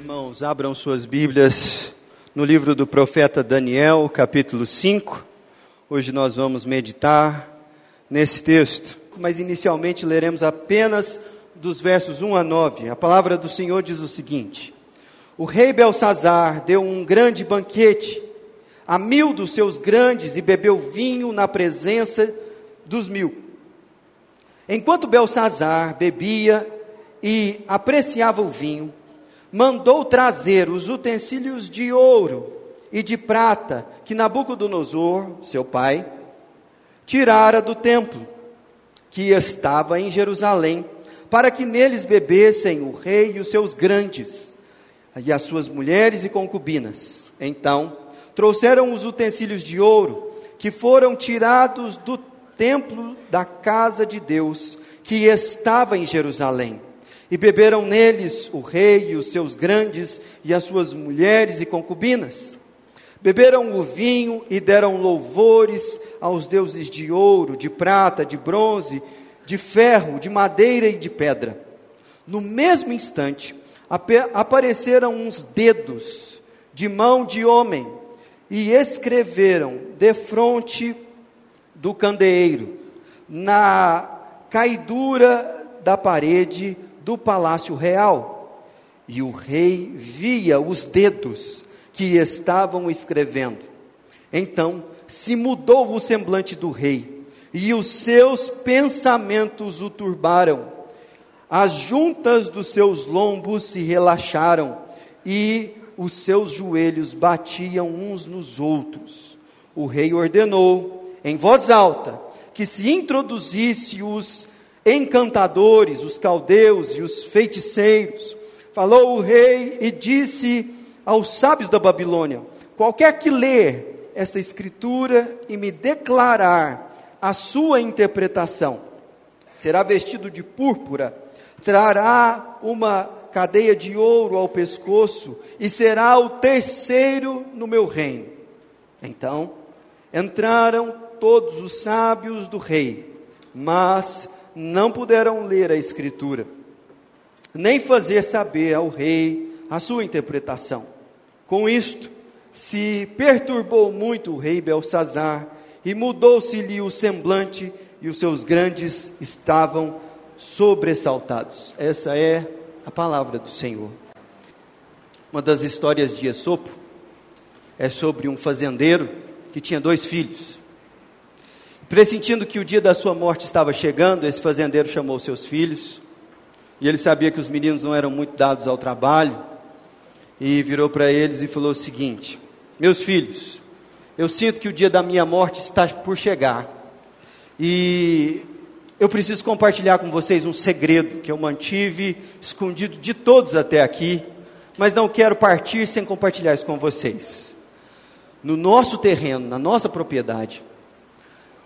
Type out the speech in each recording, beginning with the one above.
Irmãos, abram suas Bíblias no livro do profeta Daniel, capítulo 5. Hoje nós vamos meditar nesse texto, mas inicialmente leremos apenas dos versos 1 a 9. A palavra do Senhor diz o seguinte: O rei Belsazar deu um grande banquete a mil dos seus grandes e bebeu vinho na presença dos mil. Enquanto Belsazar bebia e apreciava o vinho, mandou trazer os utensílios de ouro e de prata que Nabucodonosor, seu pai, tirara do templo que estava em Jerusalém, para que neles bebessem o rei e os seus grandes, e as suas mulheres e concubinas. Então, trouxeram os utensílios de ouro que foram tirados do templo da casa de Deus, que estava em Jerusalém e beberam neles o rei e os seus grandes e as suas mulheres e concubinas. Beberam o vinho e deram louvores aos deuses de ouro, de prata, de bronze, de ferro, de madeira e de pedra. No mesmo instante, apareceram uns dedos de mão de homem e escreveram defronte do candeeiro, na caidura da parede, do palácio real. E o rei via os dedos que estavam escrevendo. Então se mudou o semblante do rei, e os seus pensamentos o turbaram. As juntas dos seus lombos se relaxaram, e os seus joelhos batiam uns nos outros. O rei ordenou, em voz alta, que se introduzisse os encantadores, os caldeus e os feiticeiros. Falou o rei e disse aos sábios da Babilônia: Qualquer que ler esta escritura e me declarar a sua interpretação, será vestido de púrpura, trará uma cadeia de ouro ao pescoço e será o terceiro no meu reino. Então entraram todos os sábios do rei, mas não puderam ler a Escritura, nem fazer saber ao rei a sua interpretação. Com isto, se perturbou muito o rei Belsazar, e mudou-se-lhe o semblante, e os seus grandes estavam sobressaltados. Essa é a palavra do Senhor. Uma das histórias de Esopo é sobre um fazendeiro que tinha dois filhos. Pressentindo que o dia da sua morte estava chegando, esse fazendeiro chamou seus filhos, e ele sabia que os meninos não eram muito dados ao trabalho, e virou para eles e falou o seguinte: Meus filhos, eu sinto que o dia da minha morte está por chegar, e eu preciso compartilhar com vocês um segredo que eu mantive escondido de todos até aqui, mas não quero partir sem compartilhar isso com vocês. No nosso terreno, na nossa propriedade,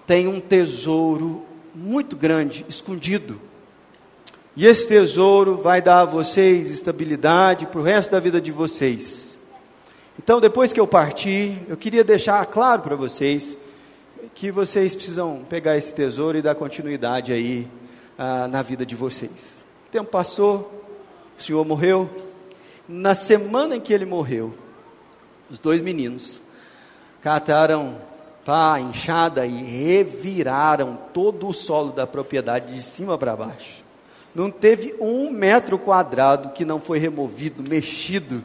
tem um tesouro muito grande escondido. E esse tesouro vai dar a vocês estabilidade para o resto da vida de vocês. Então, depois que eu partir, eu queria deixar claro para vocês que vocês precisam pegar esse tesouro e dar continuidade aí ah, na vida de vocês. O tempo passou, o senhor morreu. Na semana em que ele morreu, os dois meninos cataram pá, enxada e reviraram todo o solo da propriedade de cima para baixo. Não teve um metro quadrado que não foi removido, mexido.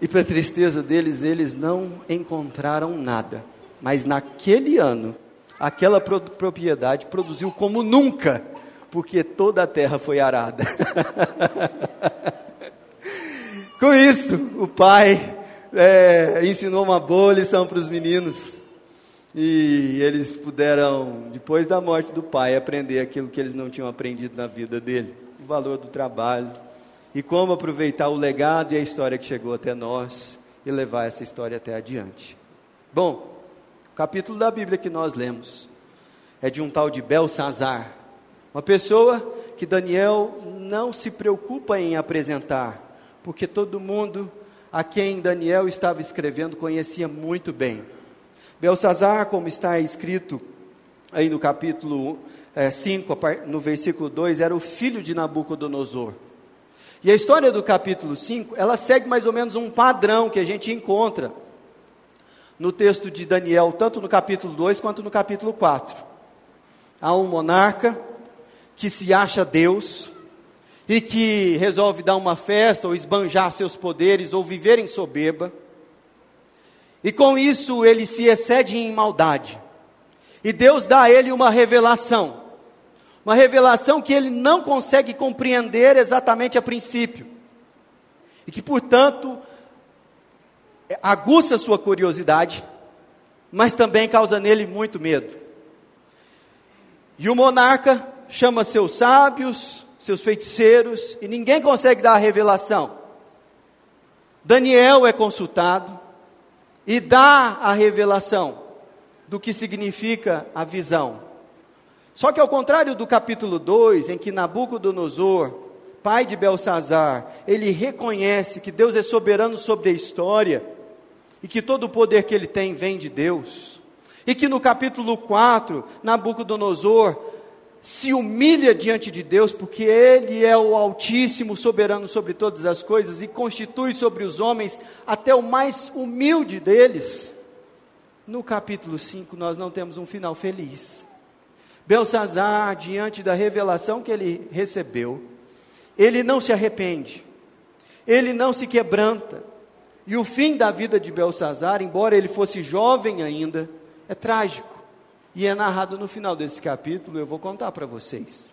E para tristeza deles, eles não encontraram nada. Mas naquele ano, aquela pro propriedade produziu como nunca, porque toda a terra foi arada. Com isso, o pai é, ensinou uma boa lição para os meninos. E eles puderam, depois da morte do pai, aprender aquilo que eles não tinham aprendido na vida dele: o valor do trabalho e como aproveitar o legado e a história que chegou até nós e levar essa história até adiante. Bom, o capítulo da Bíblia que nós lemos é de um tal de Belsazar, uma pessoa que Daniel não se preocupa em apresentar, porque todo mundo a quem Daniel estava escrevendo conhecia muito bem. Belsazar, como está escrito aí no capítulo é, 5, no versículo 2, era o filho de Nabucodonosor. E a história do capítulo 5, ela segue mais ou menos um padrão que a gente encontra no texto de Daniel, tanto no capítulo 2 quanto no capítulo 4. Há um monarca que se acha Deus e que resolve dar uma festa ou esbanjar seus poderes ou viver em soberba. E com isso ele se excede em maldade. E Deus dá a ele uma revelação. Uma revelação que ele não consegue compreender exatamente a princípio. E que, portanto, aguça sua curiosidade, mas também causa nele muito medo. E o monarca chama seus sábios, seus feiticeiros, e ninguém consegue dar a revelação. Daniel é consultado e dá a revelação do que significa a visão. Só que ao contrário do capítulo 2, em que Nabucodonosor, pai de Belsazar, ele reconhece que Deus é soberano sobre a história e que todo o poder que ele tem vem de Deus. E que no capítulo 4, Nabucodonosor se humilha diante de Deus, porque Ele é o Altíssimo, soberano sobre todas as coisas e constitui sobre os homens até o mais humilde deles. No capítulo 5, nós não temos um final feliz. Belsazar, diante da revelação que ele recebeu, ele não se arrepende, ele não se quebranta. E o fim da vida de Belsazar, embora ele fosse jovem ainda, é trágico. E é narrado no final desse capítulo, eu vou contar para vocês.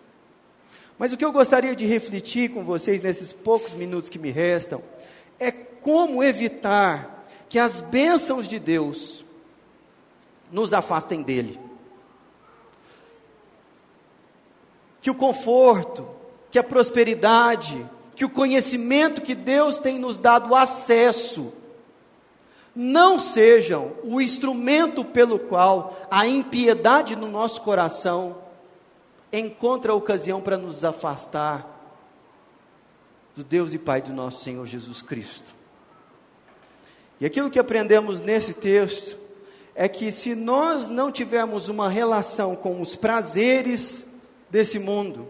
Mas o que eu gostaria de refletir com vocês nesses poucos minutos que me restam é como evitar que as bênçãos de Deus nos afastem dele. que o conforto, que a prosperidade, que o conhecimento que Deus tem nos dado acesso, não sejam o instrumento pelo qual a impiedade no nosso coração encontra a ocasião para nos afastar do Deus e Pai do nosso Senhor Jesus Cristo. E aquilo que aprendemos nesse texto é que se nós não tivermos uma relação com os prazeres desse mundo,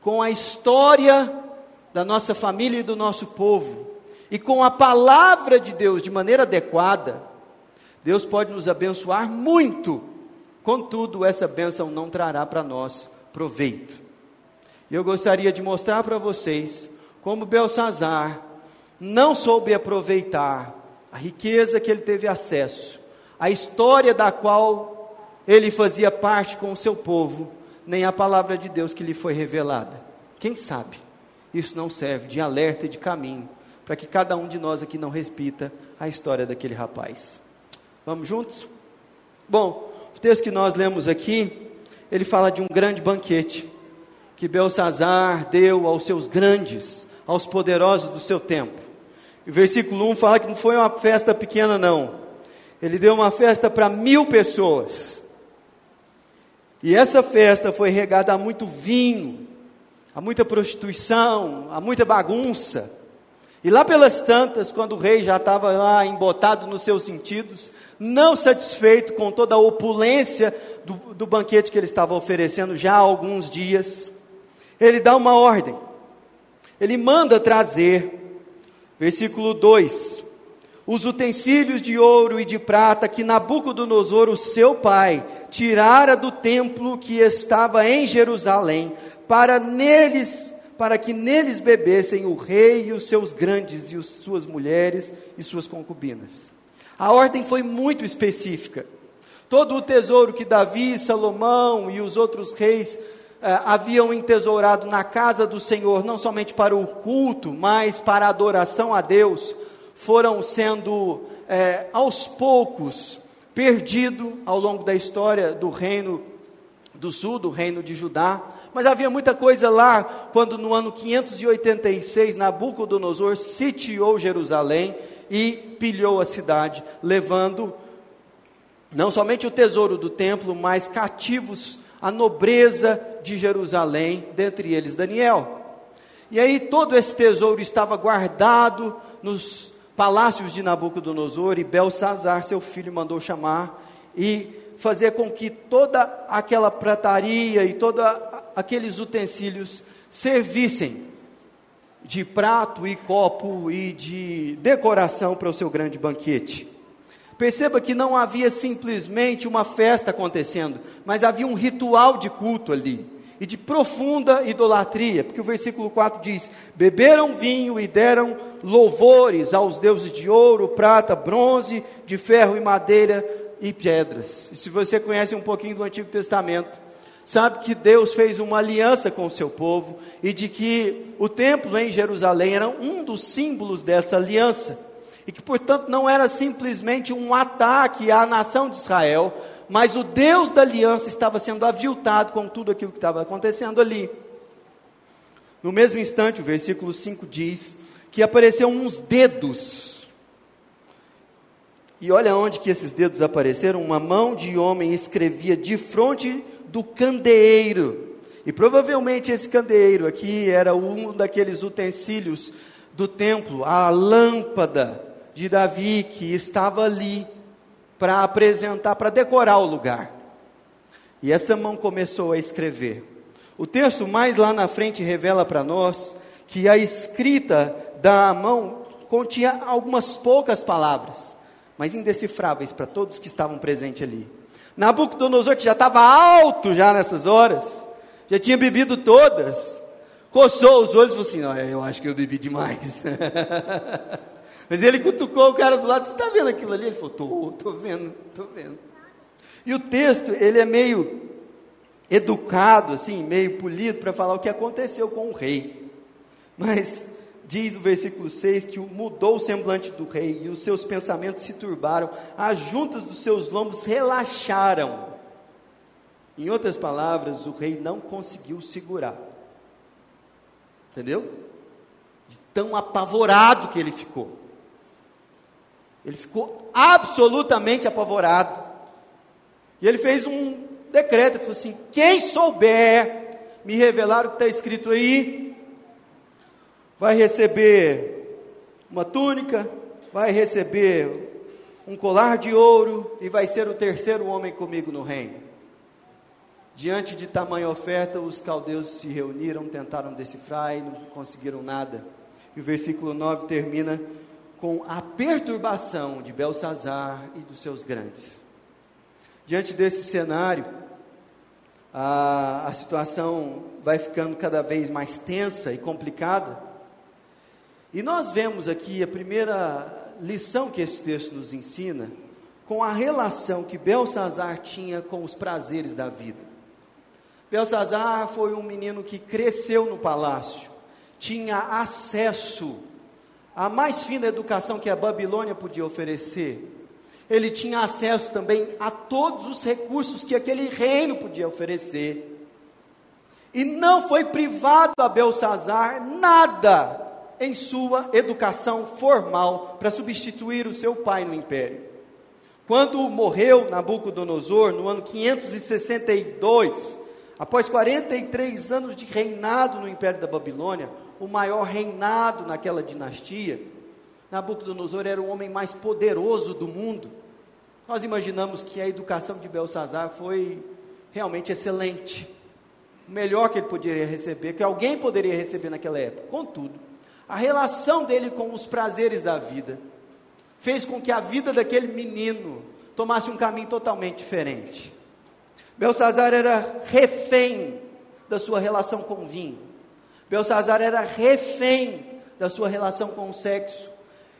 com a história da nossa família e do nosso povo, e com a palavra de Deus de maneira adequada, Deus pode nos abençoar muito, contudo, essa bênção não trará para nós proveito. E eu gostaria de mostrar para vocês como Belsazar não soube aproveitar a riqueza que ele teve acesso, a história da qual ele fazia parte com o seu povo, nem a palavra de Deus que lhe foi revelada. Quem sabe isso não serve de alerta e de caminho para que cada um de nós aqui não repita a história daquele rapaz. Vamos juntos? Bom, o texto que nós lemos aqui, ele fala de um grande banquete que Belsazar deu aos seus grandes, aos poderosos do seu tempo. O versículo 1 fala que não foi uma festa pequena, não. Ele deu uma festa para mil pessoas. E essa festa foi regada a muito vinho, a muita prostituição, a muita bagunça. E lá pelas tantas, quando o rei já estava lá embotado nos seus sentidos, não satisfeito com toda a opulência do, do banquete que ele estava oferecendo já há alguns dias, ele dá uma ordem. Ele manda trazer, versículo 2: os utensílios de ouro e de prata que Nabucodonosor, o seu pai, tirara do templo que estava em Jerusalém, para neles, para que neles bebessem o rei e os seus grandes e as suas mulheres e suas concubinas. A ordem foi muito específica. Todo o tesouro que Davi, Salomão e os outros reis eh, haviam entesourado na casa do Senhor, não somente para o culto, mas para a adoração a Deus, foram sendo é, aos poucos perdido ao longo da história do reino do sul, do reino de Judá. Mas havia muita coisa lá quando no ano 586 Nabucodonosor sitiou Jerusalém e pilhou a cidade, levando não somente o tesouro do templo, mas cativos a nobreza de Jerusalém, dentre eles Daniel. E aí todo esse tesouro estava guardado nos palácios de Nabucodonosor e Belsazar, seu filho, mandou chamar e fazer com que toda aquela prataria e todos aqueles utensílios servissem de prato e copo e de decoração para o seu grande banquete. Perceba que não havia simplesmente uma festa acontecendo, mas havia um ritual de culto ali e de profunda idolatria, porque o versículo 4 diz: Beberam vinho e deram louvores aos deuses de ouro, prata, bronze, de ferro e madeira e pedras. E se você conhece um pouquinho do Antigo Testamento, sabe que Deus fez uma aliança com o seu povo e de que o templo em Jerusalém era um dos símbolos dessa aliança e que, portanto, não era simplesmente um ataque à nação de Israel, mas o Deus da aliança estava sendo aviltado com tudo aquilo que estava acontecendo ali. No mesmo instante, o versículo 5 diz que apareceram uns dedos. E olha onde que esses dedos apareceram, uma mão de homem escrevia de frente do candeeiro. E provavelmente esse candeeiro aqui era um daqueles utensílios do templo, a lâmpada de Davi que estava ali para apresentar, para decorar o lugar. E essa mão começou a escrever. O texto mais lá na frente revela para nós que a escrita da mão continha algumas poucas palavras, mas indecifráveis para todos que estavam presentes ali. Nabucodonosor, que já estava alto já nessas horas, já tinha bebido todas, coçou os olhos e falou assim: oh, Eu acho que eu bebi demais. Mas ele cutucou o cara do lado, você está vendo aquilo ali? Ele falou, estou, estou vendo, estou vendo. E o texto, ele é meio educado, assim, meio polido, para falar o que aconteceu com o rei. Mas diz o versículo 6 que mudou o semblante do rei e os seus pensamentos se turbaram, as juntas dos seus lombos relaxaram. Em outras palavras, o rei não conseguiu segurar. Entendeu? De tão apavorado que ele ficou. Ele ficou absolutamente apavorado. E ele fez um decreto, ele falou assim: quem souber me revelar o que está escrito aí, vai receber uma túnica, vai receber um colar de ouro e vai ser o terceiro homem comigo no reino. Diante de tamanha oferta, os caldeus se reuniram, tentaram decifrar e não conseguiram nada. E o versículo 9 termina com a perturbação de Belsazar e dos seus grandes. Diante desse cenário, a, a situação vai ficando cada vez mais tensa e complicada. E nós vemos aqui a primeira lição que esse texto nos ensina com a relação que Belsazar tinha com os prazeres da vida. Belsazar foi um menino que cresceu no palácio, tinha acesso a mais fina educação que a Babilônia podia oferecer. Ele tinha acesso também a todos os recursos que aquele reino podia oferecer. E não foi privado a Belsazar nada em sua educação formal para substituir o seu pai no império. Quando morreu Nabucodonosor, no ano 562, após 43 anos de reinado no império da Babilônia, o maior reinado naquela dinastia. Nabucodonosor era o homem mais poderoso do mundo. Nós imaginamos que a educação de Belsazar foi realmente excelente. O melhor que ele poderia receber, que alguém poderia receber naquela época. Contudo, a relação dele com os prazeres da vida fez com que a vida daquele menino tomasse um caminho totalmente diferente. Belsazar era refém da sua relação com o vinho. Belsazar era refém da sua relação com o sexo.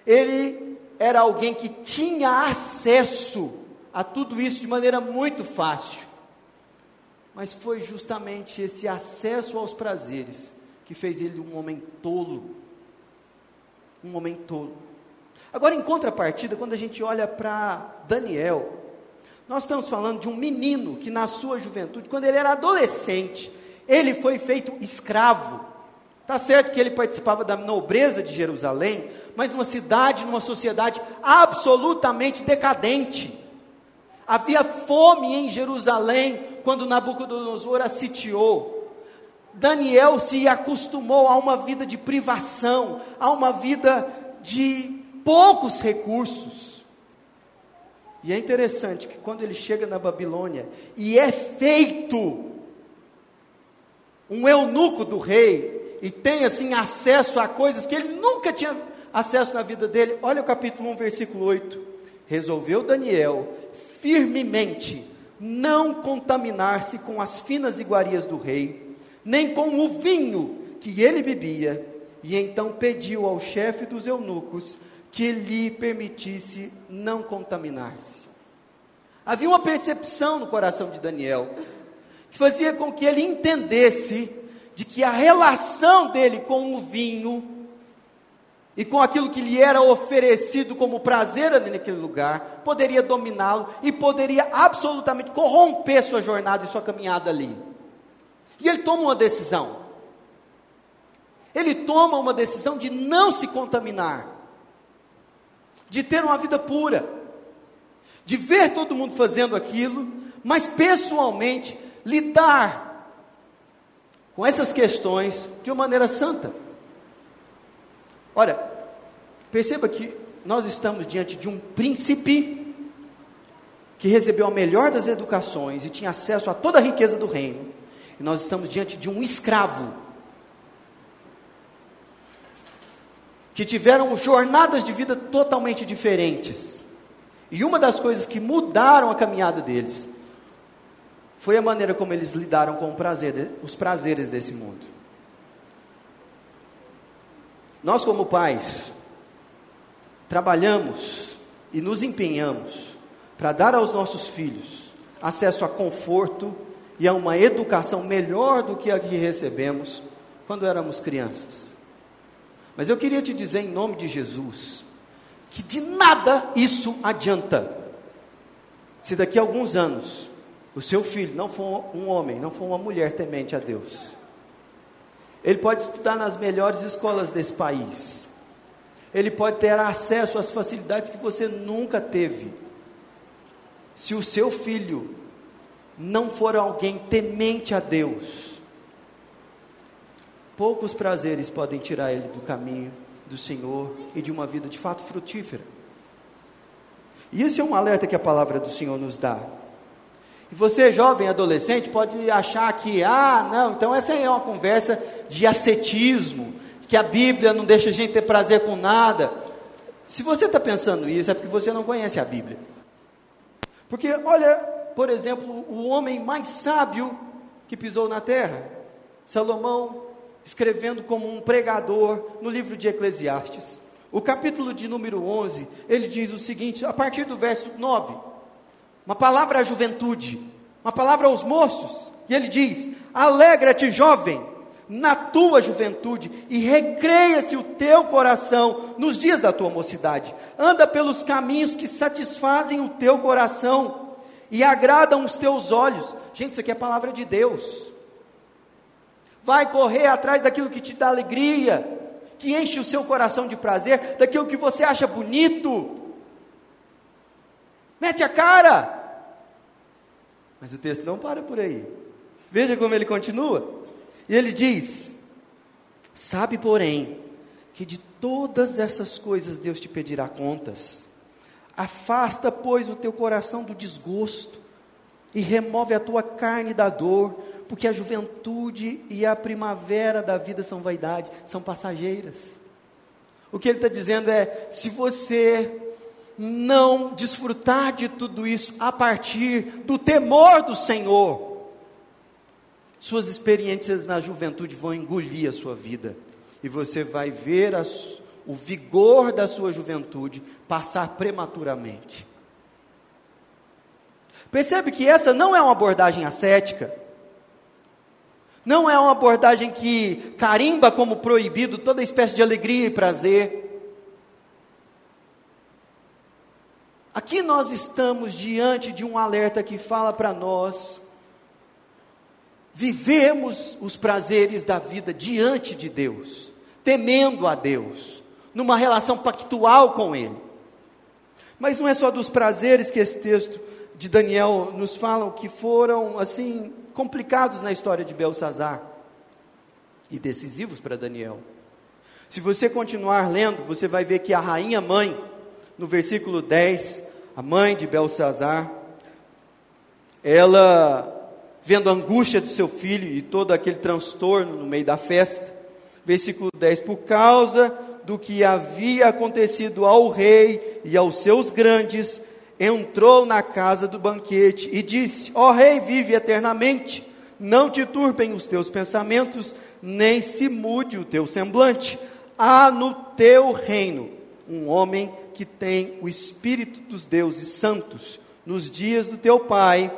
Ele era alguém que tinha acesso a tudo isso de maneira muito fácil. Mas foi justamente esse acesso aos prazeres que fez ele um homem tolo. Um homem tolo. Agora, em contrapartida, quando a gente olha para Daniel, nós estamos falando de um menino que, na sua juventude, quando ele era adolescente, ele foi feito escravo. Está certo que ele participava da nobreza de Jerusalém, mas numa cidade, numa sociedade absolutamente decadente. Havia fome em Jerusalém quando Nabucodonosor a sitiou. Daniel se acostumou a uma vida de privação, a uma vida de poucos recursos. E é interessante que quando ele chega na Babilônia e é feito um eunuco do rei, e tem assim acesso a coisas que ele nunca tinha acesso na vida dele. Olha o capítulo 1, versículo 8. Resolveu Daniel firmemente não contaminar-se com as finas iguarias do rei, nem com o vinho que ele bebia, e então pediu ao chefe dos eunucos que lhe permitisse não contaminar-se. Havia uma percepção no coração de Daniel que fazia com que ele entendesse de que a relação dele com o vinho e com aquilo que lhe era oferecido como prazer ali naquele lugar, poderia dominá-lo e poderia absolutamente corromper sua jornada e sua caminhada ali. E ele toma uma decisão. Ele toma uma decisão de não se contaminar, de ter uma vida pura, de ver todo mundo fazendo aquilo, mas pessoalmente lidar com essas questões de uma maneira santa. Olha, perceba que nós estamos diante de um príncipe que recebeu a melhor das educações e tinha acesso a toda a riqueza do reino. E nós estamos diante de um escravo que tiveram jornadas de vida totalmente diferentes. E uma das coisas que mudaram a caminhada deles foi a maneira como eles lidaram com prazer, os prazeres desse mundo. Nós, como pais, trabalhamos e nos empenhamos para dar aos nossos filhos acesso a conforto e a uma educação melhor do que a que recebemos quando éramos crianças. Mas eu queria te dizer, em nome de Jesus, que de nada isso adianta se daqui a alguns anos o seu filho não for um homem, não for uma mulher temente a Deus ele pode estudar nas melhores escolas desse país. Ele pode ter acesso às facilidades que você nunca teve. Se o seu filho não for alguém temente a Deus, poucos prazeres podem tirar ele do caminho do Senhor e de uma vida de fato frutífera. E esse é um alerta que a palavra do Senhor nos dá. E você, jovem adolescente, pode achar que, ah, não, então essa é uma conversa de ascetismo, que a Bíblia não deixa a gente ter prazer com nada. Se você está pensando isso, é porque você não conhece a Bíblia. Porque, olha, por exemplo, o homem mais sábio que pisou na terra, Salomão, escrevendo como um pregador no livro de Eclesiastes. O capítulo de número 11, ele diz o seguinte, a partir do verso 9: uma palavra à juventude, uma palavra aos moços. E ele diz: Alegra-te, jovem, na tua juventude, e recreia-se o teu coração nos dias da tua mocidade. Anda pelos caminhos que satisfazem o teu coração e agradam os teus olhos. Gente, isso aqui é a palavra de Deus. Vai correr atrás daquilo que te dá alegria, que enche o seu coração de prazer, daquilo que você acha bonito. Mete a cara. Mas o texto não para por aí. Veja como ele continua. E ele diz: Sabe, porém, que de todas essas coisas Deus te pedirá contas. Afasta, pois, o teu coração do desgosto e remove a tua carne da dor, porque a juventude e a primavera da vida são vaidade, são passageiras. O que ele está dizendo é: se você não desfrutar de tudo isso a partir do temor do Senhor, suas experiências na juventude vão engolir a sua vida, e você vai ver as, o vigor da sua juventude passar prematuramente. Percebe que essa não é uma abordagem ascética, não é uma abordagem que carimba como proibido toda espécie de alegria e prazer. Aqui nós estamos diante de um alerta que fala para nós vivemos os prazeres da vida diante de Deus, temendo a Deus, numa relação pactual com Ele. Mas não é só dos prazeres que esse texto de Daniel nos fala que foram assim complicados na história de Belsazar e decisivos para Daniel. Se você continuar lendo, você vai ver que a rainha mãe, no versículo 10, a mãe de Belsazar, ela, vendo a angústia do seu filho e todo aquele transtorno no meio da festa, Versículo 10: Por causa do que havia acontecido ao rei e aos seus grandes, entrou na casa do banquete e disse: Ó oh, rei, vive eternamente, não te turpem os teus pensamentos, nem se mude o teu semblante. Há no teu reino um homem que tem o espírito dos deuses santos. Nos dias do teu pai,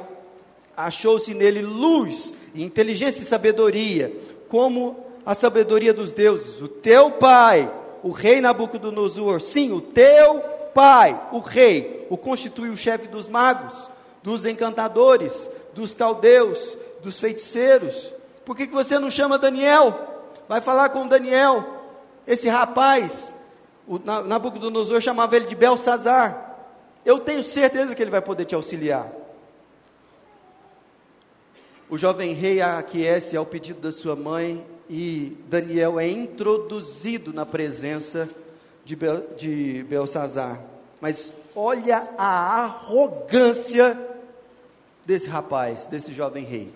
achou-se nele luz, inteligência e sabedoria, como a sabedoria dos deuses. O teu pai, o rei Nabucodonosor, sim, o teu pai, o rei, o constitui o chefe dos magos, dos encantadores, dos caldeus, dos feiticeiros. Por que, que você não chama Daniel? Vai falar com Daniel. Esse rapaz, o Nabucodonosor chamava ele de Belsazar. Eu tenho certeza que ele vai poder te auxiliar. O jovem rei aquece ao pedido da sua mãe e Daniel é introduzido na presença de, Bel, de Belsazar. Mas olha a arrogância desse rapaz, desse jovem rei.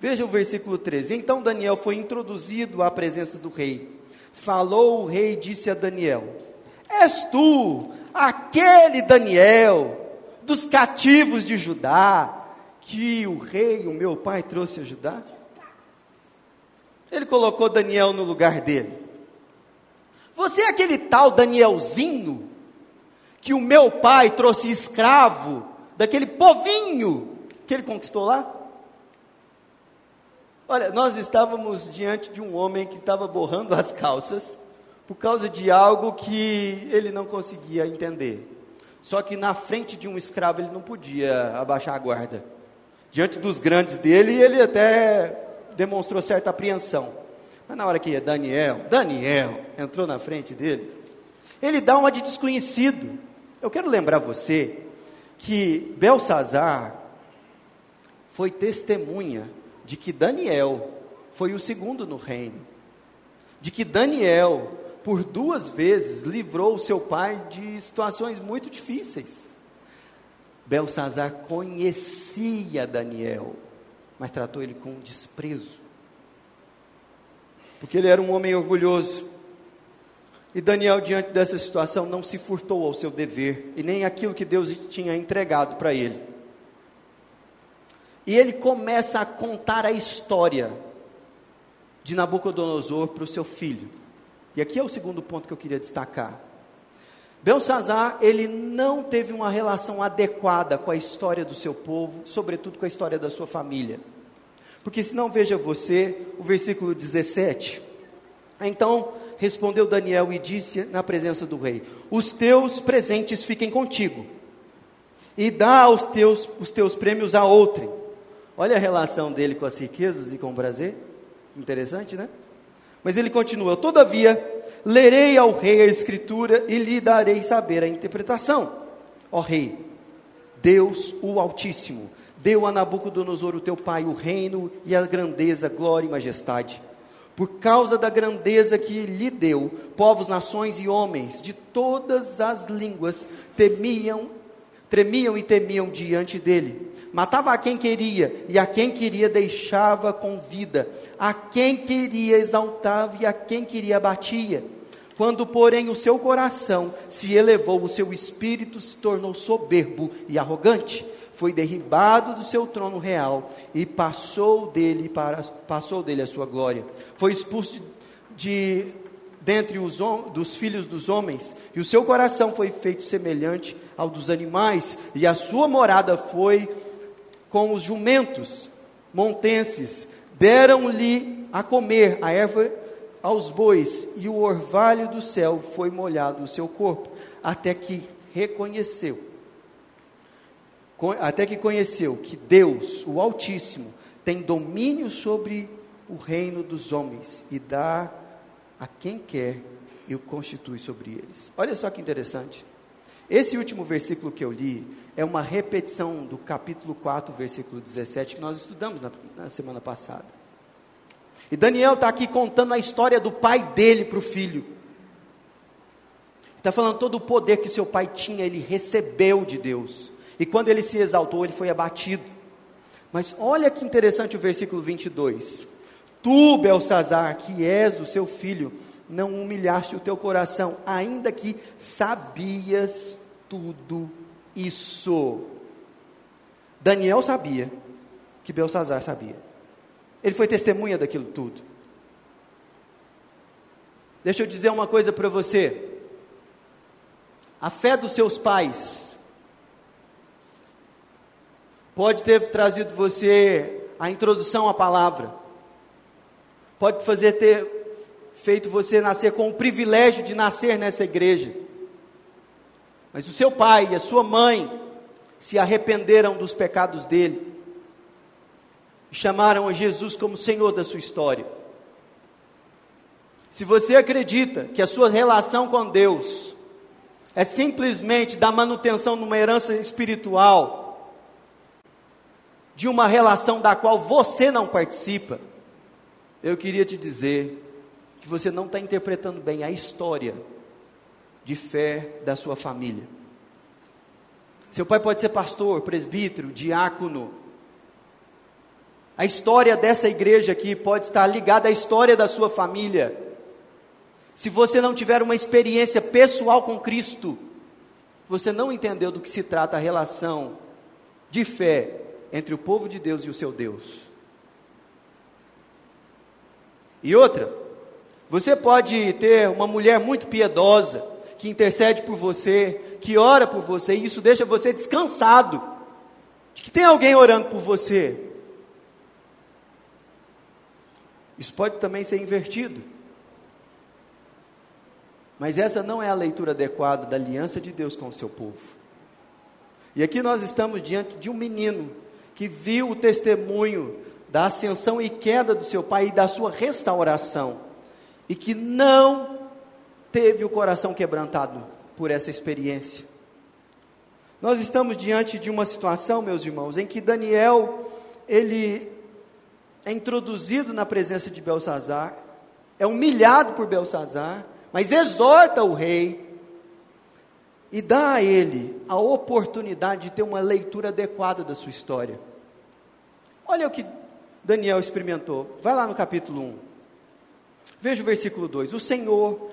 Veja o versículo 13. Então Daniel foi introduzido à presença do rei. Falou o rei e disse a Daniel: És tu, aquele Daniel, dos cativos de Judá, que o rei, o meu pai, trouxe a Judá? Ele colocou Daniel no lugar dele. Você é aquele tal Danielzinho que o meu pai trouxe escravo daquele povinho que ele conquistou lá? Olha, nós estávamos diante de um homem que estava borrando as calças por causa de algo que ele não conseguia entender. Só que na frente de um escravo ele não podia abaixar a guarda. Diante dos grandes dele, ele até demonstrou certa apreensão. Mas na hora que Daniel, Daniel entrou na frente dele, ele dá uma de desconhecido. Eu quero lembrar você que Belsazar foi testemunha de que Daniel foi o segundo no reino, de que Daniel, por duas vezes, livrou o seu pai de situações muito difíceis. Belsazar conhecia Daniel, mas tratou ele com desprezo. Porque ele era um homem orgulhoso. E Daniel, diante dessa situação, não se furtou ao seu dever e nem aquilo que Deus tinha entregado para ele. E ele começa a contar a história de Nabucodonosor para o seu filho. E aqui é o segundo ponto que eu queria destacar. Belsazar, ele não teve uma relação adequada com a história do seu povo, sobretudo com a história da sua família. Porque senão veja você o versículo 17. Então respondeu Daniel e disse na presença do rei: Os teus presentes fiquem contigo, e dá os teus, os teus prêmios a outrem. Olha a relação dele com as riquezas e com o prazer. Interessante, né? Mas ele continua: Todavia, lerei ao rei a escritura e lhe darei saber a interpretação. Ó rei, Deus o Altíssimo, deu a Nabucodonosor, o teu pai, o reino e a grandeza, glória e majestade. Por causa da grandeza que lhe deu, povos, nações e homens de todas as línguas temiam, tremiam e temiam diante dele. Matava a quem queria e a quem queria deixava com vida, a quem queria exaltava e a quem queria abatia. Quando, porém, o seu coração se elevou, o seu espírito se tornou soberbo e arrogante, foi derribado do seu trono real e passou dele para passou dele a sua glória. Foi expulso de, de dentre os dos filhos dos homens, e o seu coração foi feito semelhante ao dos animais, e a sua morada foi com os jumentos montenses. Deram-lhe a comer a erva aos bois, e o orvalho do céu foi molhado o seu corpo, até que reconheceu, até que conheceu que Deus, o Altíssimo, tem domínio sobre o reino dos homens e dá a quem quer e o constitui sobre eles. Olha só que interessante. Esse último versículo que eu li é uma repetição do capítulo 4, versículo 17, que nós estudamos na, na semana passada. E Daniel está aqui contando a história do pai dele para o filho. Está falando todo o poder que seu pai tinha, ele recebeu de Deus. E quando ele se exaltou, ele foi abatido. Mas olha que interessante o versículo 22. tu, Belsazar, que és o seu filho, não humilhaste o teu coração, ainda que sabias tudo isso. Daniel sabia que Belsazar sabia. Ele foi testemunha daquilo tudo. Deixa eu dizer uma coisa para você. A fé dos seus pais pode ter trazido você a introdução à palavra, pode fazer ter feito você nascer com o privilégio de nascer nessa igreja. Mas o seu pai e a sua mãe se arrependeram dos pecados dele chamaram a Jesus como Senhor da sua história. Se você acredita que a sua relação com Deus é simplesmente dar manutenção numa herança espiritual, de uma relação da qual você não participa, eu queria te dizer que você não está interpretando bem a história de fé da sua família. Seu pai pode ser pastor, presbítero, diácono. A história dessa igreja aqui pode estar ligada à história da sua família. Se você não tiver uma experiência pessoal com Cristo, você não entendeu do que se trata a relação de fé entre o povo de Deus e o seu Deus. E outra, você pode ter uma mulher muito piedosa, que intercede por você, que ora por você, e isso deixa você descansado, de que tem alguém orando por você. Isso pode também ser invertido. Mas essa não é a leitura adequada da aliança de Deus com o seu povo. E aqui nós estamos diante de um menino que viu o testemunho da ascensão e queda do seu pai e da sua restauração, e que não teve o coração quebrantado por essa experiência. Nós estamos diante de uma situação, meus irmãos, em que Daniel, ele é introduzido na presença de Belsazar, é humilhado por Belsazar, mas exorta o rei e dá a ele a oportunidade de ter uma leitura adequada da sua história. Olha o que Daniel experimentou. Vai lá no capítulo 1. Veja o versículo 2. O Senhor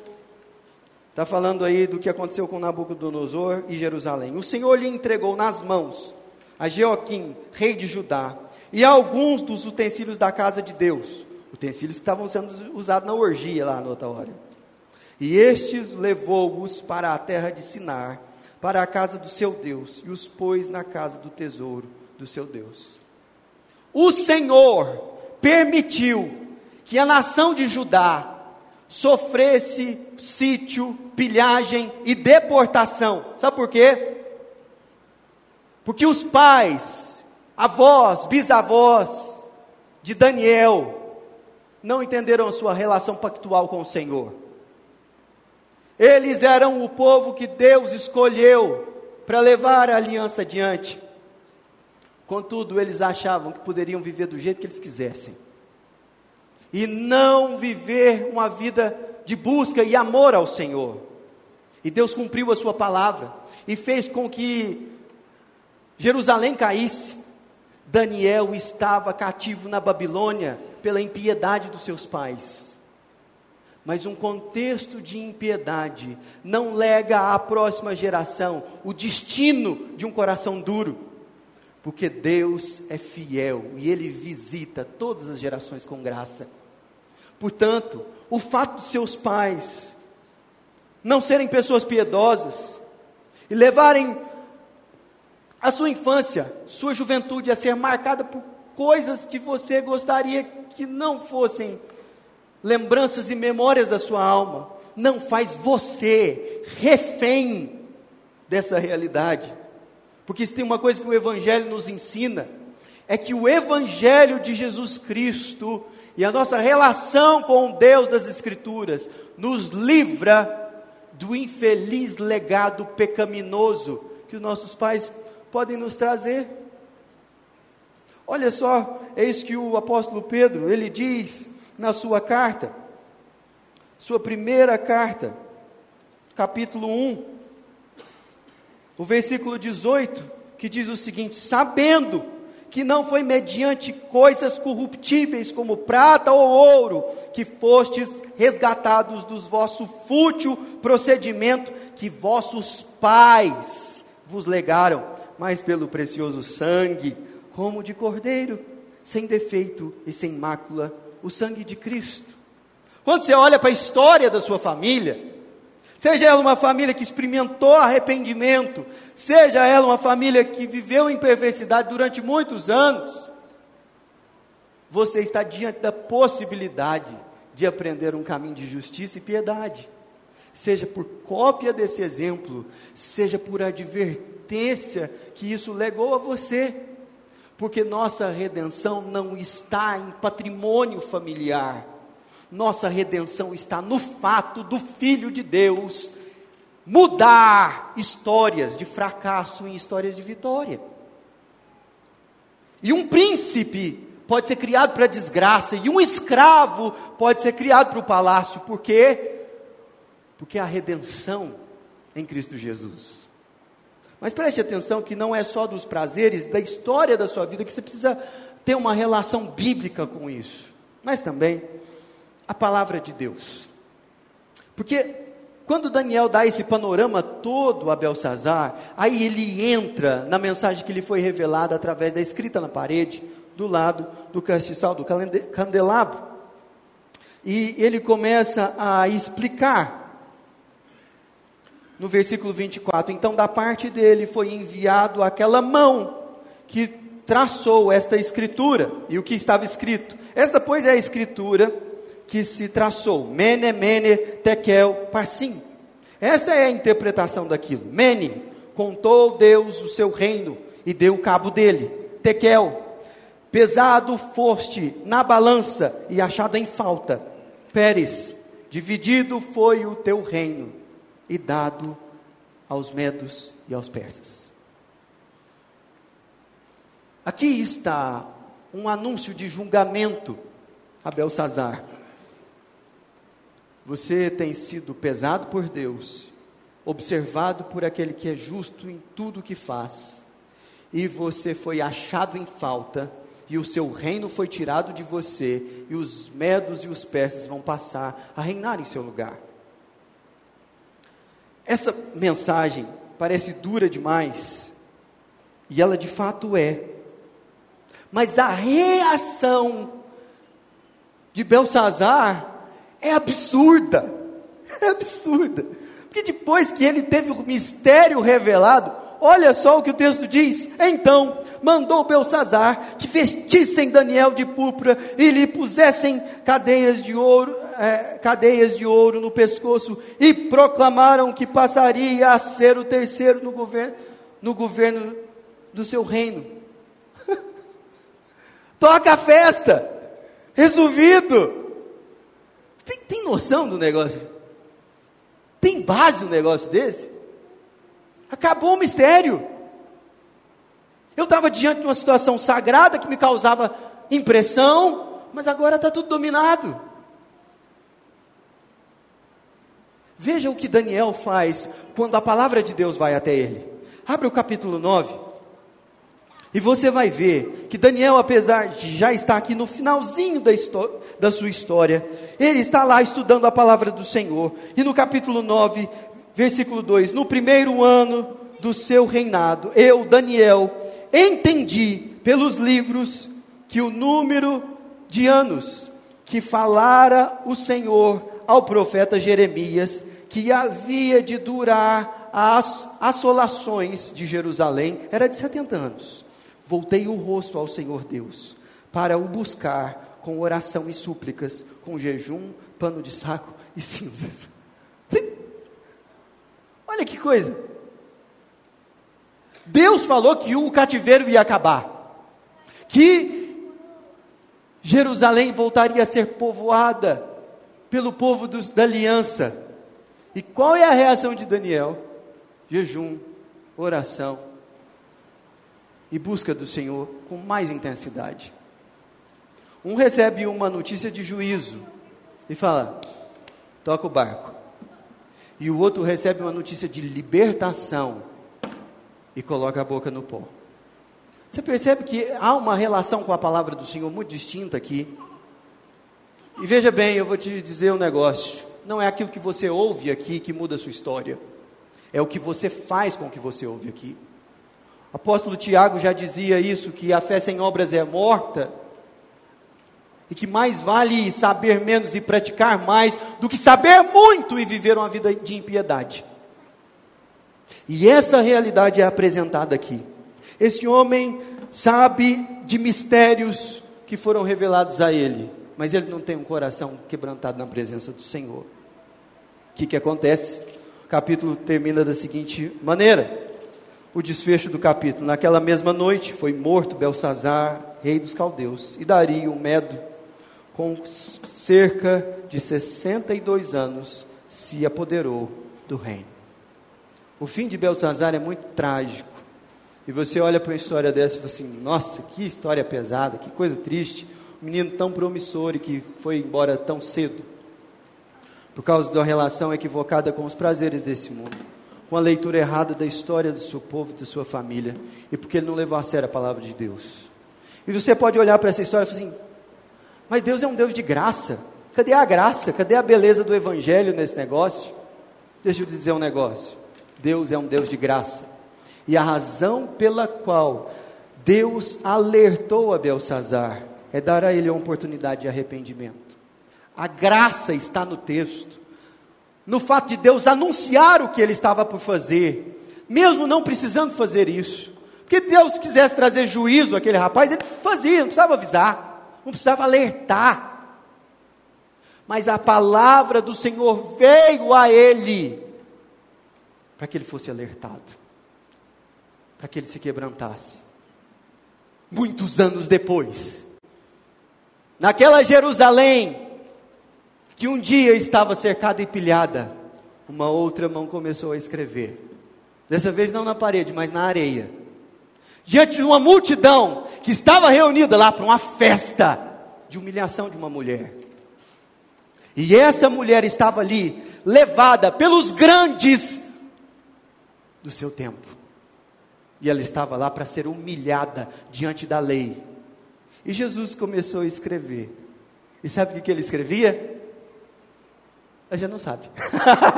está falando aí do que aconteceu com Nabucodonosor e Jerusalém. O Senhor lhe entregou nas mãos a Jeoquim, rei de Judá, e alguns dos utensílios da casa de Deus, utensílios que estavam sendo usados na orgia lá na outra hora. E estes levou-os para a terra de Sinar, para a casa do seu Deus, e os pôs na casa do tesouro do seu Deus. O Senhor permitiu que a nação de Judá sofresse sítio, pilhagem e deportação. Sabe por quê? Porque os pais, avós, bisavós de Daniel não entenderam a sua relação pactual com o Senhor. Eles eram o povo que Deus escolheu para levar a aliança adiante. Contudo, eles achavam que poderiam viver do jeito que eles quisessem. E não viver uma vida de busca e amor ao Senhor. E Deus cumpriu a sua palavra e fez com que Jerusalém caísse. Daniel estava cativo na Babilônia pela impiedade dos seus pais. Mas um contexto de impiedade não lega à próxima geração o destino de um coração duro, porque Deus é fiel e Ele visita todas as gerações com graça. Portanto, o fato de seus pais não serem pessoas piedosas e levarem a sua infância, sua juventude a ser marcada por coisas que você gostaria que não fossem lembranças e memórias da sua alma, não faz você refém dessa realidade. Porque se tem uma coisa que o Evangelho nos ensina, é que o Evangelho de Jesus Cristo e a nossa relação com o Deus das Escrituras nos livra do infeliz legado pecaminoso que os nossos pais podem nos trazer. Olha só, isso que o apóstolo Pedro, ele diz na sua carta, sua primeira carta, capítulo 1, o versículo 18, que diz o seguinte: Sabendo que não foi mediante coisas corruptíveis como prata ou ouro que fostes resgatados dos vosso fútil procedimento que vossos pais vos legaram, mas pelo precioso sangue, como de cordeiro, sem defeito e sem mácula, o sangue de Cristo. Quando você olha para a história da sua família, Seja ela uma família que experimentou arrependimento, seja ela uma família que viveu em perversidade durante muitos anos, você está diante da possibilidade de aprender um caminho de justiça e piedade. Seja por cópia desse exemplo, seja por advertência que isso legou a você. Porque nossa redenção não está em patrimônio familiar nossa redenção está no fato do Filho de Deus mudar histórias de fracasso em histórias de vitória. E um príncipe pode ser criado para a desgraça, e um escravo pode ser criado para o palácio, por quê? Porque a redenção em Cristo Jesus. Mas preste atenção que não é só dos prazeres da história da sua vida que você precisa ter uma relação bíblica com isso, mas também a palavra de Deus. Porque quando Daniel dá esse panorama todo a Belsazar, aí ele entra na mensagem que lhe foi revelada através da escrita na parede, do lado do castiçal, do candelabro. E ele começa a explicar no versículo 24: Então, da parte dele foi enviado aquela mão que traçou esta escritura e o que estava escrito. Esta, pois, é a escritura que se traçou. Mene, mene, tekel, parsim. Esta é a interpretação daquilo. Mene, contou Deus o seu reino e deu cabo dele. Tekel, pesado foste na balança e achado em falta. Pérez, dividido foi o teu reino e dado aos medos e aos persas. Aqui está um anúncio de julgamento a Belsazar. Você tem sido pesado por Deus, observado por aquele que é justo em tudo o que faz, e você foi achado em falta, e o seu reino foi tirado de você, e os medos e os persas vão passar a reinar em seu lugar. Essa mensagem parece dura demais, e ela de fato é, mas a reação de Belsazar é absurda. É absurda. Porque depois que ele teve o mistério revelado, olha só o que o texto diz. Então mandou Belsazar que vestissem Daniel de púrpura e lhe pusessem cadeias de ouro, é, cadeias de ouro no pescoço e proclamaram que passaria a ser o terceiro no governo, no governo do seu reino. Toca a festa, resolvido. Tem, tem noção do negócio? Tem base um negócio desse? Acabou o mistério. Eu estava diante de uma situação sagrada que me causava impressão, mas agora está tudo dominado. Veja o que Daniel faz quando a palavra de Deus vai até ele. Abre o capítulo 9. E você vai ver que Daniel, apesar de já estar aqui no finalzinho da, da sua história, ele está lá estudando a palavra do Senhor. E no capítulo 9, versículo 2: No primeiro ano do seu reinado, eu, Daniel, entendi pelos livros que o número de anos que falara o Senhor ao profeta Jeremias, que havia de durar as assolações de Jerusalém, era de 70 anos voltei o rosto ao Senhor Deus, para o buscar com oração e súplicas, com jejum, pano de saco e cinzas. Olha que coisa. Deus falou que o cativeiro ia acabar, que Jerusalém voltaria a ser povoada pelo povo dos, da aliança. E qual é a reação de Daniel? Jejum, oração e busca do Senhor com mais intensidade. Um recebe uma notícia de juízo e fala: toca o barco. E o outro recebe uma notícia de libertação e coloca a boca no pó. Você percebe que há uma relação com a palavra do Senhor muito distinta aqui. E veja bem, eu vou te dizer um negócio. Não é aquilo que você ouve aqui que muda a sua história. É o que você faz com o que você ouve aqui. O apóstolo Tiago já dizia isso, que a fé sem obras é morta. E que mais vale saber menos e praticar mais do que saber muito e viver uma vida de impiedade. E essa realidade é apresentada aqui. Esse homem sabe de mistérios que foram revelados a ele, mas ele não tem um coração quebrantado na presença do Senhor. O que, que acontece? O capítulo termina da seguinte maneira: o desfecho do capítulo. Naquela mesma noite foi morto Belsazar, rei dos caldeus, e Dario, Medo, com cerca de 62 anos, se apoderou do reino. O fim de Belsazar é muito trágico. E você olha para uma história dessa e fala assim: nossa, que história pesada, que coisa triste. Um menino tão promissor e que foi embora tão cedo, por causa de uma relação equivocada com os prazeres desse mundo, com a leitura errada da história do seu povo, da sua família, e porque ele não levou a sério a palavra de Deus. E você pode olhar para essa história e falar assim: mas Deus é um Deus de graça. Cadê a graça? Cadê a beleza do Evangelho nesse negócio? Deixa eu te dizer um negócio. Deus é um Deus de graça. E a razão pela qual Deus alertou a Belsazar é dar a ele a oportunidade de arrependimento. A graça está no texto, no fato de Deus anunciar o que ele estava por fazer, mesmo não precisando fazer isso. Porque Deus quisesse trazer juízo àquele rapaz, ele fazia, não precisava avisar, não precisava alertar. Mas a palavra do Senhor veio a ele para que ele fosse alertado para que ele se quebrantasse. Muitos anos depois, naquela Jerusalém, que um dia estava cercada e pilhada, uma outra mão começou a escrever. Dessa vez não na parede, mas na areia. Diante de uma multidão que estava reunida lá para uma festa de humilhação de uma mulher. E essa mulher estava ali, levada pelos grandes do seu tempo. E ela estava lá para ser humilhada diante da lei. E Jesus começou a escrever. E sabe o que ele escrevia? A gente não sabe.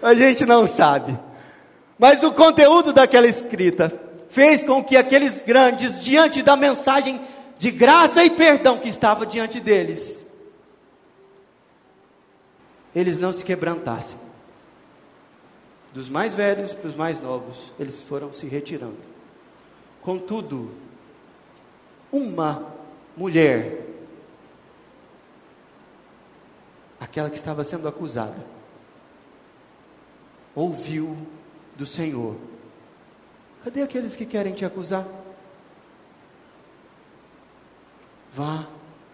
a gente não sabe. Mas o conteúdo daquela escrita fez com que aqueles grandes, diante da mensagem de graça e perdão que estava diante deles, eles não se quebrantassem dos mais velhos para os mais novos, eles foram se retirando. Contudo, uma mulher, aquela que estava sendo acusada, ouviu do Senhor: Cadê aqueles que querem te acusar? Vá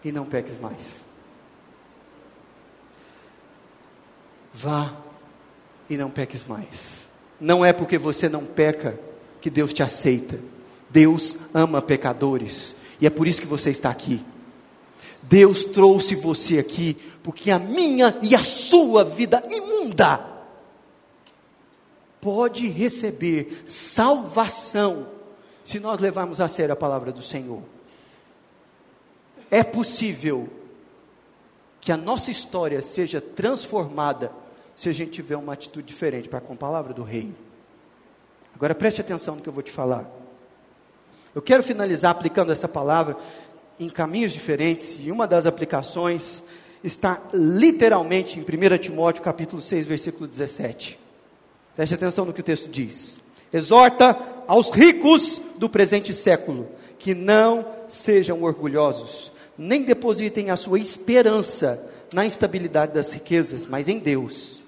e não peques mais. Vá e não peques mais. Não é porque você não peca que Deus te aceita. Deus ama pecadores e é por isso que você está aqui. Deus trouxe você aqui porque a minha e a sua vida imunda pode receber salvação se nós levarmos a sério a palavra do Senhor. É possível que a nossa história seja transformada se a gente tiver uma atitude diferente para com a palavra do rei. Agora preste atenção no que eu vou te falar. Eu quero finalizar aplicando essa palavra em caminhos diferentes, e uma das aplicações está literalmente em 1 Timóteo capítulo 6, versículo 17. Preste atenção no que o texto diz. Exorta aos ricos do presente século que não sejam orgulhosos, nem depositem a sua esperança na instabilidade das riquezas, mas em Deus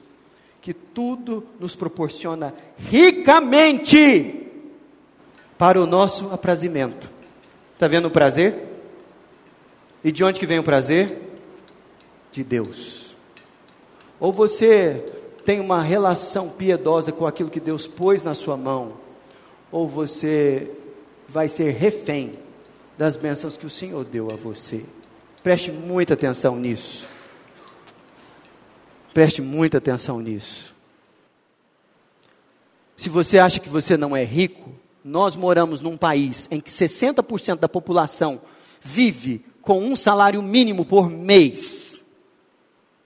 que tudo nos proporciona ricamente para o nosso aprazimento. Está vendo o prazer? E de onde que vem o prazer? De Deus. Ou você tem uma relação piedosa com aquilo que Deus pôs na sua mão, ou você vai ser refém das bênçãos que o Senhor deu a você. Preste muita atenção nisso. Preste muita atenção nisso. Se você acha que você não é rico, nós moramos num país em que 60% da população vive com um salário mínimo por mês.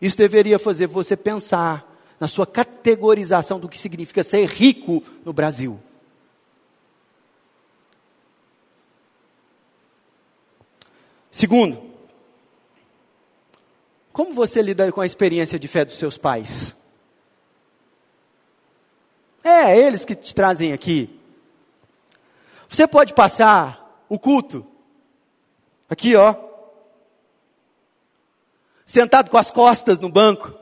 Isso deveria fazer você pensar na sua categorização do que significa ser rico no Brasil. Segundo, como você lida com a experiência de fé dos seus pais? É, eles que te trazem aqui. Você pode passar o culto aqui, ó, sentado com as costas no banco,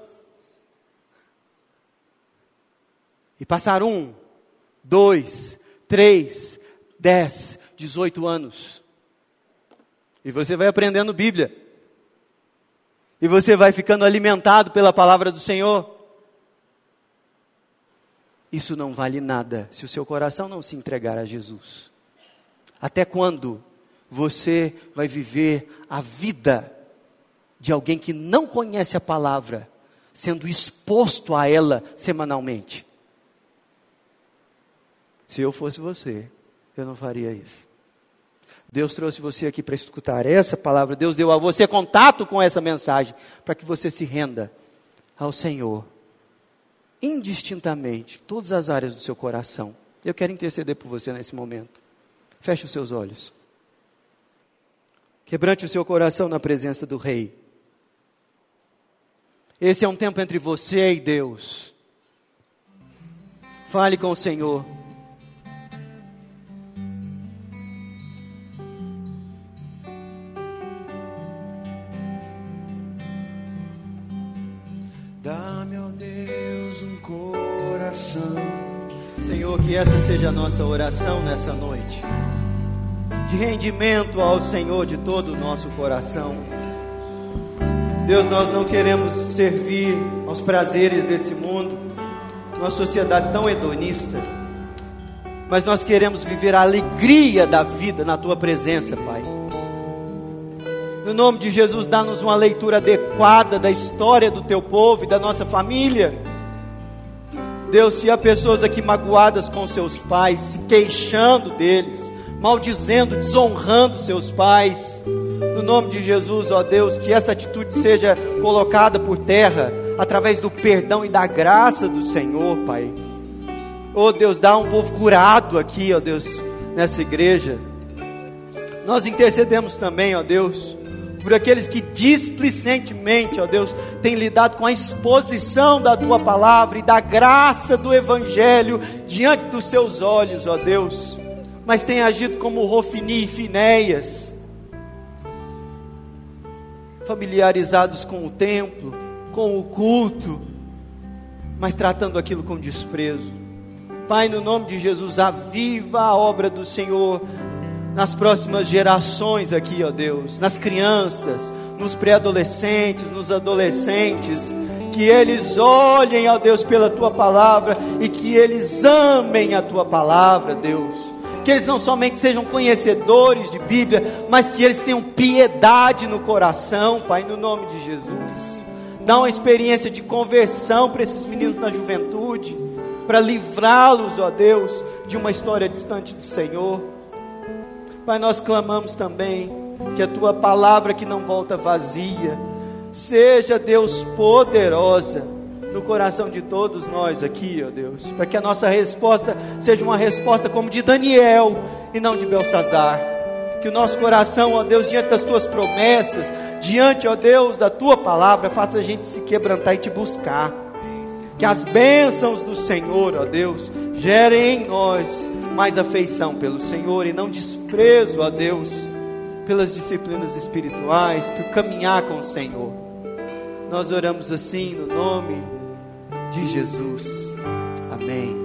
e passar um, dois, três, dez, dezoito anos, e você vai aprendendo Bíblia, e você vai ficando alimentado pela palavra do Senhor. Isso não vale nada se o seu coração não se entregar a Jesus. Até quando você vai viver a vida de alguém que não conhece a palavra, sendo exposto a ela semanalmente? Se eu fosse você, eu não faria isso. Deus trouxe você aqui para escutar essa palavra, Deus deu a você contato com essa mensagem, para que você se renda ao Senhor, indistintamente, todas as áreas do seu coração. Eu quero interceder por você nesse momento. Feche os seus olhos. Quebrante o seu coração na presença do Rei. Esse é um tempo entre você e Deus. Fale com o Senhor. Senhor, que essa seja a nossa oração nessa noite. De rendimento ao Senhor de todo o nosso coração. Deus, nós não queremos servir aos prazeres desse mundo, uma sociedade tão hedonista, mas nós queremos viver a alegria da vida na tua presença, Pai. No nome de Jesus, dá-nos uma leitura adequada da história do teu povo e da nossa família Deus, se há pessoas aqui magoadas com seus pais, se queixando deles, maldizendo, desonrando seus pais, no nome de Jesus, ó Deus, que essa atitude seja colocada por terra através do perdão e da graça do Senhor, Pai. Ó Deus, dá um povo curado aqui, ó Deus, nessa igreja. Nós intercedemos também, ó Deus, por aqueles que displicentemente, ó Deus, têm lidado com a exposição da tua palavra e da graça do Evangelho diante dos seus olhos, ó Deus, mas têm agido como Rofini e Finéias, familiarizados com o templo, com o culto, mas tratando aquilo com desprezo. Pai, no nome de Jesus, aviva a obra do Senhor nas próximas gerações aqui, ó Deus, nas crianças, nos pré-adolescentes, nos adolescentes, que eles olhem, ó Deus, pela tua palavra e que eles amem a tua palavra, Deus. Que eles não somente sejam conhecedores de Bíblia, mas que eles tenham piedade no coração, Pai, no nome de Jesus. Dá uma experiência de conversão para esses meninos na juventude, para livrá-los, ó Deus, de uma história distante do Senhor. Pai, nós clamamos também que a tua palavra que não volta vazia, seja, Deus, poderosa no coração de todos nós aqui, ó Deus, para que a nossa resposta seja uma resposta como de Daniel e não de Belsazar. Que o nosso coração, ó Deus, diante das tuas promessas, diante, ó Deus, da tua palavra, faça a gente se quebrantar e te buscar. Que as bênçãos do Senhor, ó Deus, gerem em nós mais afeição pelo Senhor e não desprezo a Deus pelas disciplinas espirituais, por caminhar com o Senhor. Nós oramos assim no nome de Jesus. Amém.